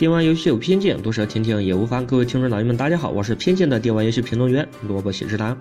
电玩游戏有偏见，毒舌听听也无妨。各位听众老爷们，大家好，我是偏见的电玩游戏评论员萝卜喜之郎。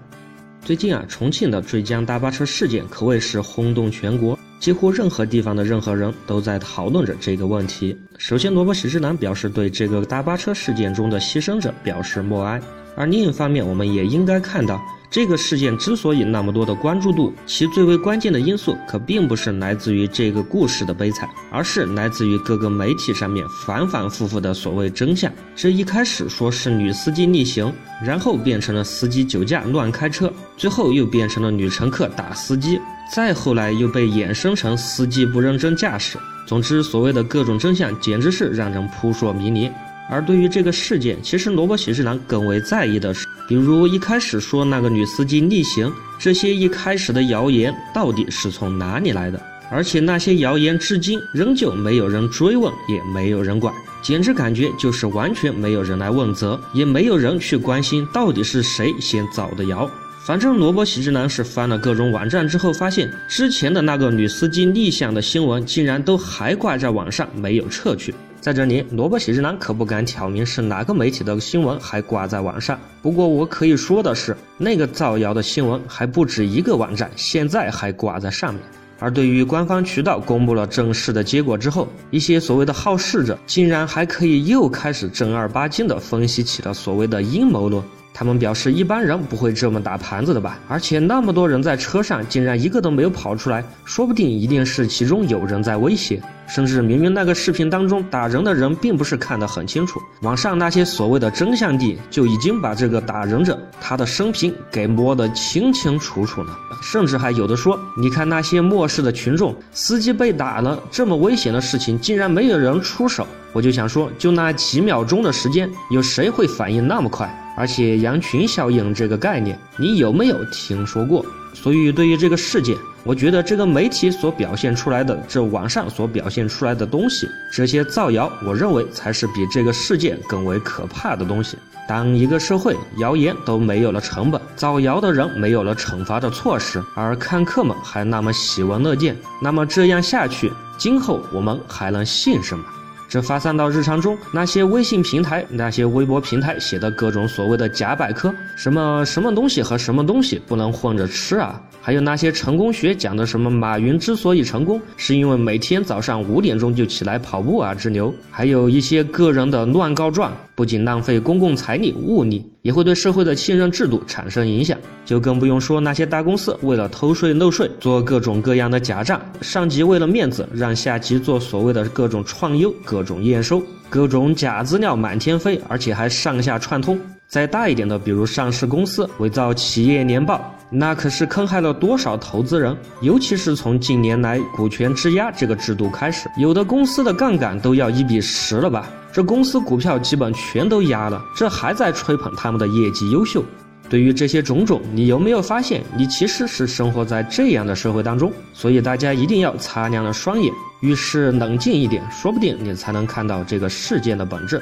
最近啊，重庆的坠江大巴车事件可谓是轰动全国，几乎任何地方的任何人都在讨论着这个问题。首先，萝卜喜之郎表示对这个大巴车事件中的牺牲者表示默哀，而另一方面，我们也应该看到。这个事件之所以那么多的关注度，其最为关键的因素可并不是来自于这个故事的悲惨，而是来自于各个媒体上面反反复复的所谓真相。这一开始说是女司机逆行，然后变成了司机酒驾乱开车，最后又变成了女乘客打司机，再后来又被衍生成司机不认真驾驶。总之，所谓的各种真相简直是让人扑朔迷离。而对于这个事件，其实萝卜喜之郎更为在意的是，比如一开始说那个女司机逆行，这些一开始的谣言到底是从哪里来的？而且那些谣言至今仍旧没有人追问，也没有人管，简直感觉就是完全没有人来问责，也没有人去关心到底是谁先造的谣。反正萝卜喜之郎是翻了各种网站之后，发现之前的那个女司机逆向的新闻竟然都还挂在网上，没有撤去。在这里，萝卜喜之郎可不敢挑明是哪个媒体的新闻还挂在网上。不过我可以说的是，那个造谣的新闻还不止一个网站，现在还挂在上面。而对于官方渠道公布了正式的结果之后，一些所谓的好事者竟然还可以又开始正儿八经的分析起了所谓的阴谋论。他们表示，一般人不会这么打盘子的吧？而且那么多人在车上，竟然一个都没有跑出来，说不定一定是其中有人在威胁。甚至明明那个视频当中打人的人并不是看得很清楚，网上那些所谓的真相帝就已经把这个打人者他的生平给摸得清清楚楚了。甚至还有的说，你看那些漠视的群众，司机被打了，这么危险的事情竟然没有人出手。我就想说，就那几秒钟的时间，有谁会反应那么快？而且羊群效应这个概念，你有没有听说过？所以对于这个事件，我觉得这个媒体所表现出来的，这网上所表现出来的东西，这些造谣，我认为才是比这个事件更为可怕的东西。当一个社会谣言都没有了成本，造谣的人没有了惩罚的措施，而看客们还那么喜闻乐见，那么这样下去，今后我们还能信什么？这发散到日常中，那些微信平台、那些微博平台写的各种所谓的假百科，什么什么东西和什么东西不能混着吃啊？还有那些成功学讲的什么马云之所以成功，是因为每天早上五点钟就起来跑步啊之流，还有一些个人的乱告状，不仅浪费公共财力物力，也会对社会的信任制度产生影响。就更不用说那些大公司为了偷税漏税，做各种各样的假账，上级为了面子让下级做所谓的各种创优、各种验收、各种假资料满天飞，而且还上下串通。再大一点的，比如上市公司伪造企业年报。那可是坑害了多少投资人？尤其是从近年来股权质押这个制度开始，有的公司的杠杆都要一比十了吧？这公司股票基本全都压了，这还在吹捧他们的业绩优秀。对于这些种种，你有没有发现，你其实是生活在这样的社会当中？所以大家一定要擦亮了双眼，遇事冷静一点，说不定你才能看到这个事件的本质。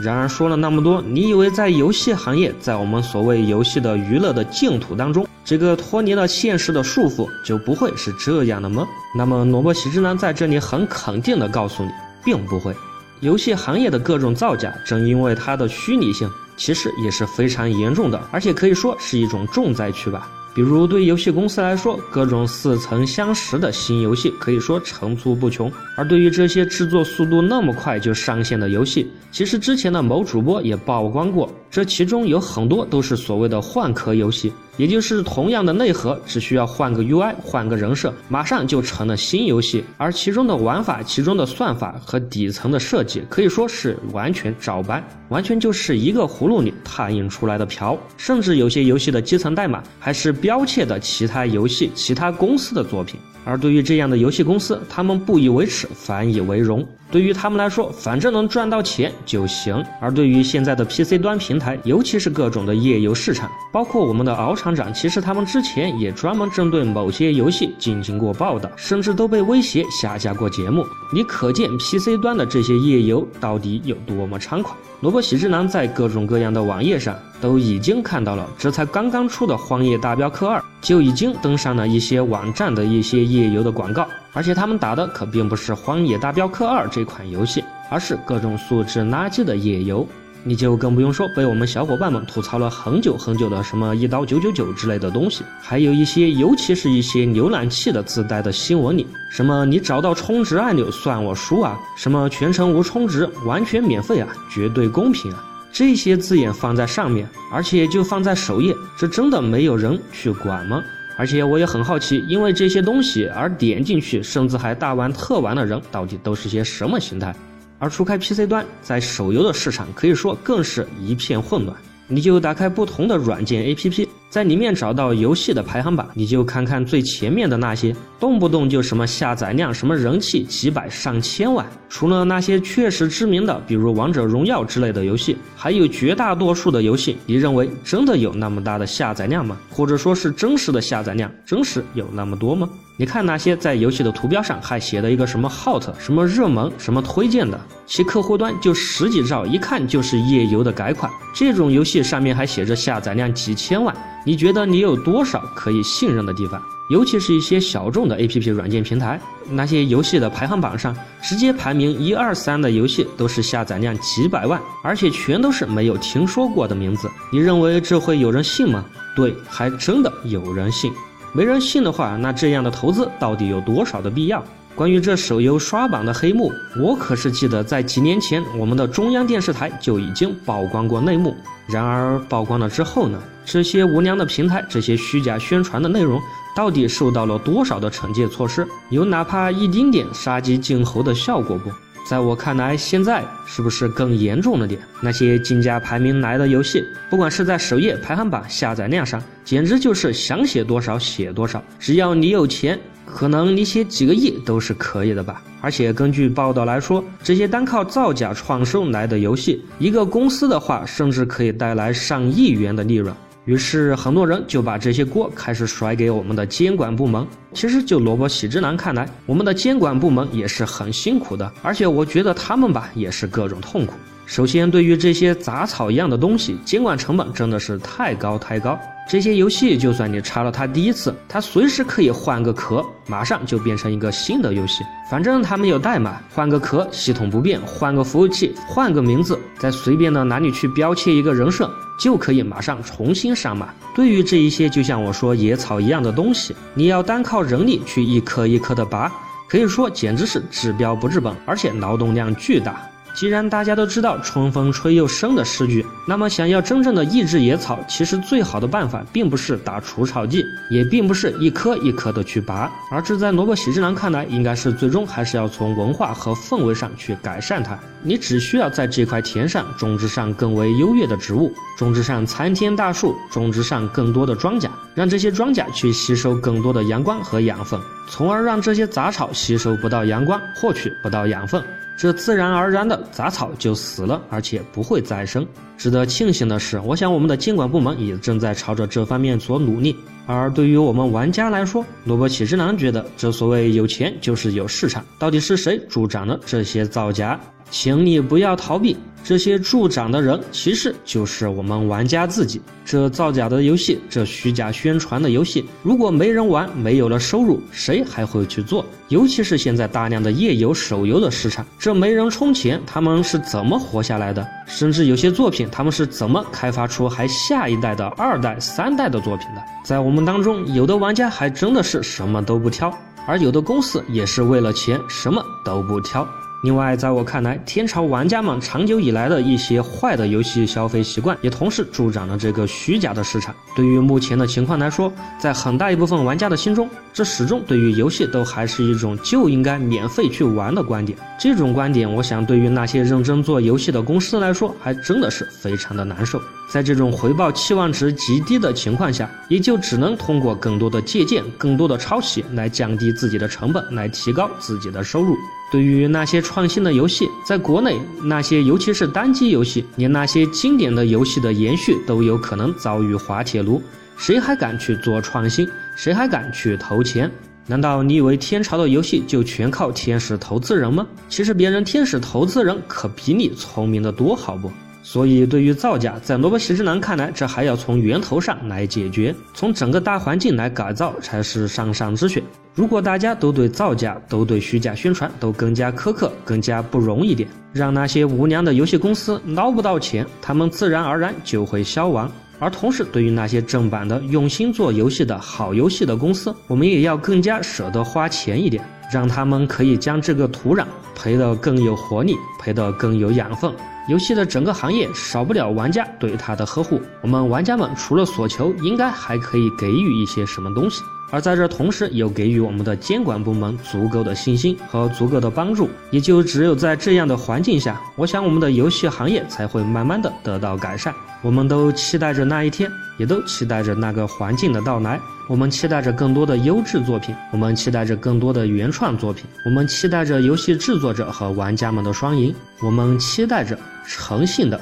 然而说了那么多，你以为在游戏行业，在我们所谓游戏的娱乐的净土当中，这个脱离了现实的束缚，就不会是这样的吗？那么萝卜喜之男在这里很肯定的告诉你，并不会。游戏行业的各种造假，正因为它的虚拟性，其实也是非常严重的，而且可以说是一种重灾区吧。比如对游戏公司来说，各种似曾相识的新游戏可以说层出不穷；而对于这些制作速度那么快就上线的游戏，其实之前的某主播也曝光过，这其中有很多都是所谓的换壳游戏。也就是同样的内核，只需要换个 UI，换个人设，马上就成了新游戏。而其中的玩法、其中的算法和底层的设计，可以说是完全照搬，完全就是一个葫芦里拓印出来的瓢。甚至有些游戏的基层代码还是剽窃的其他游戏、其他公司的作品。而对于这样的游戏公司，他们不以为耻，反以为荣。对于他们来说，反正能赚到钱就行。而对于现在的 PC 端平台，尤其是各种的页游市场，包括我们的敖厂长，其实他们之前也专门针对某些游戏进行过报道，甚至都被威胁下架过节目。你可见 PC 端的这些页游到底有多么猖狂？萝卜喜之郎在各种各样的网页上都已经看到了，这才刚刚出的《荒野大镖客二》就已经登上了一些网站的一些页游的广告。而且他们打的可并不是《荒野大镖客二》这款游戏，而是各种素质垃圾的页游。你就更不用说被我们小伙伴们吐槽了很久很久的什么一刀九九九之类的东西，还有一些，尤其是一些浏览器的自带的新闻里，什么你找到充值按钮算我输啊，什么全程无充值完全免费啊，绝对公平啊，这些字眼放在上面，而且就放在首页，这真的没有人去管吗？而且我也很好奇，因为这些东西而点进去，甚至还大玩特玩的人，到底都是些什么心态？而除开 PC 端，在手游的市场可以说更是一片混乱。你就打开不同的软件 APP。在里面找到游戏的排行榜，你就看看最前面的那些，动不动就什么下载量、什么人气几百上千万。除了那些确实知名的，比如王者荣耀之类的游戏，还有绝大多数的游戏，你认为真的有那么大的下载量吗？或者说是真实的下载量，真实有那么多吗？你看那些在游戏的图标上还写了一个什么 hot、什么热门、什么推荐的，其客户端就十几兆，一看就是页游的改款。这种游戏上面还写着下载量几千万。你觉得你有多少可以信任的地方？尤其是一些小众的 APP 软件平台，那些游戏的排行榜上直接排名一二三的游戏都是下载量几百万，而且全都是没有听说过的名字。你认为这会有人信吗？对，还真的有人信。没人信的话，那这样的投资到底有多少的必要？关于这手游刷榜的黑幕，我可是记得在几年前，我们的中央电视台就已经曝光过内幕。然而曝光了之后呢？这些无良的平台，这些虚假宣传的内容，到底受到了多少的惩戒措施？有哪怕一丁点杀鸡儆猴的效果不？在我看来，现在是不是更严重了点？那些竞价排名来的游戏，不管是在首页排行榜下载量上，简直就是想写多少写多少。只要你有钱，可能你写几个亿都是可以的吧。而且根据报道来说，这些单靠造假创收来的游戏，一个公司的话，甚至可以带来上亿元的利润。于是很多人就把这些锅开始甩给我们的监管部门。其实就萝卜喜之男看来，我们的监管部门也是很辛苦的，而且我觉得他们吧也是各种痛苦。首先，对于这些杂草一样的东西，监管成本真的是太高太高。这些游戏，就算你查了它第一次，它随时可以换个壳，马上就变成一个新的游戏。反正它没有代码，换个壳，系统不变，换个服务器，换个名字，再随便的哪里去标签一个人设，就可以马上重新上马。对于这一些，就像我说野草一样的东西，你要单靠人力去一颗一颗的拔，可以说简直是治标不治本，而且劳动量巨大。既然大家都知道“春风吹又生”的诗句，那么想要真正的抑制野草，其实最好的办法并不是打除草剂，也并不是一颗一颗的去拔，而是在萝卜喜之郎看来，应该是最终还是要从文化和氛围上去改善它。你只需要在这块田上种植上更为优越的植物，种植上参天大树，种植上更多的庄稼，让这些庄稼去吸收更多的阳光和养分，从而让这些杂草吸收不到阳光，获取不到养分。这自然而然的杂草就死了，而且不会再生。值得庆幸的是，我想我们的监管部门也正在朝着这方面所努力。而对于我们玩家来说，萝卜起之郎觉得，这所谓有钱就是有市场。到底是谁助长了这些造假？请你不要逃避。这些助长的人，其实就是我们玩家自己。这造假的游戏，这虚假宣传的游戏，如果没人玩，没有了收入，谁还会去做？尤其是现在大量的页游、手游的市场，这没人充钱，他们是怎么活下来的？甚至有些作品，他们是怎么开发出还下一代的二代、三代的作品的？在我们当中，有的玩家还真的是什么都不挑，而有的公司也是为了钱，什么都不挑。另外，在我看来，天朝玩家们长久以来的一些坏的游戏消费习惯，也同时助长了这个虚假的市场。对于目前的情况来说，在很大一部分玩家的心中，这始终对于游戏都还是一种就应该免费去玩的观点。这种观点，我想对于那些认真做游戏的公司来说，还真的是非常的难受。在这种回报期望值极低的情况下，也就只能通过更多的借鉴、更多的抄袭来降低自己的成本，来提高自己的收入。对于那些创新的游戏，在国内那些尤其是单机游戏，连那些经典的游戏的延续都有可能遭遇滑铁卢，谁还敢去做创新？谁还敢去投钱？难道你以为天朝的游戏就全靠天使投资人吗？其实别人天使投资人可比你聪明的多，好不？所以，对于造假，在萝卜喜之南看来，这还要从源头上来解决，从整个大环境来改造才是上上之选。如果大家都对造假、都对虚假宣传都更加苛刻、更加不容一点，让那些无良的游戏公司捞不到钱，他们自然而然就会消亡。而同时，对于那些正版的、用心做游戏的好游戏的公司，我们也要更加舍得花钱一点，让他们可以将这个土壤培得更有活力，培得更有养分。游戏的整个行业少不了玩家对它的呵护，我们玩家们除了索求，应该还可以给予一些什么东西。而在这同时，又给予我们的监管部门足够的信心和足够的帮助，也就只有在这样的环境下，我想我们的游戏行业才会慢慢的得到改善。我们都期待着那一天，也都期待着那个环境的到来。我们期待着更多的优质作品，我们期待着更多的原创作品，我们期待着游戏制作者和玩家们的双赢，我们期待着诚信的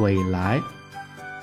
未来。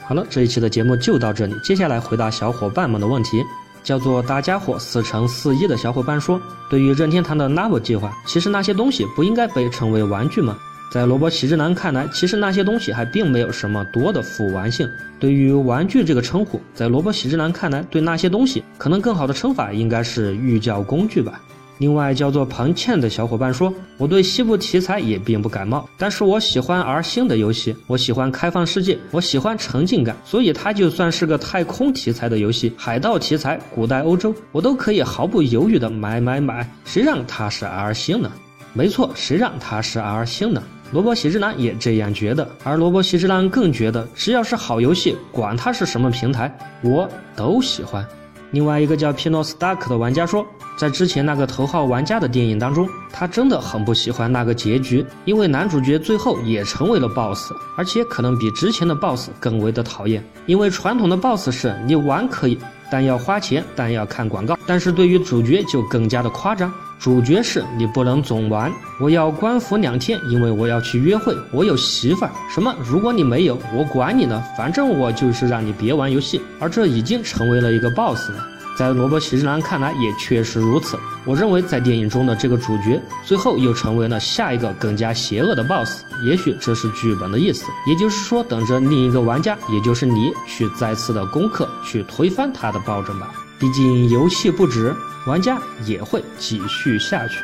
好了，这一期的节目就到这里，接下来回答小伙伴们的问题。叫做大家伙四乘四一的小伙伴说：“对于任天堂的 n o v e 计划，其实那些东西不应该被称为玩具吗？在罗伯喜之男看来，其实那些东西还并没有什么多的复玩性。对于玩具这个称呼，在罗伯喜之男看来，对那些东西可能更好的称法应该是寓教工具吧。”另外，叫做彭倩的小伙伴说：“我对西部题材也并不感冒，但是我喜欢 R 星的游戏，我喜欢开放世界，我喜欢沉浸感，所以它就算是个太空题材的游戏，海盗题材，古代欧洲，我都可以毫不犹豫的买买买。谁让它是 R 星呢？没错，谁让它是 R 星呢？萝卜喜之男也这样觉得，而萝卜喜之男更觉得，只要是好游戏，管它是什么平台，我都喜欢。另外一个叫 Pino Stark 的玩家说。”在之前那个头号玩家的电影当中，他真的很不喜欢那个结局，因为男主角最后也成为了 BOSS，而且可能比之前的 BOSS 更为的讨厌。因为传统的 BOSS 是你玩可以，但要花钱，但要看广告。但是对于主角就更加的夸张，主角是你不能总玩，我要关服两天，因为我要去约会，我有媳妇儿。什么？如果你没有，我管你呢，反正我就是让你别玩游戏。而这已经成为了一个 BOSS 了。在萝卜喜之郎看来也确实如此。我认为在电影中的这个主角最后又成为了下一个更加邪恶的 BOSS，也许这是剧本的意思。也就是说，等着另一个玩家，也就是你去再次的攻克，去推翻他的暴政吧。毕竟游戏不止，玩家也会继续下去。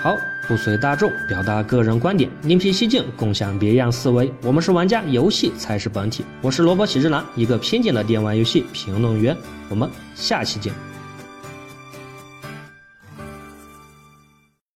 好，不随大众，表达个人观点，另辟蹊径，共享别样思维。我们是玩家，游戏才是本体。我是萝卜喜之郎，一个偏见的电玩游戏评论员。我们下期见。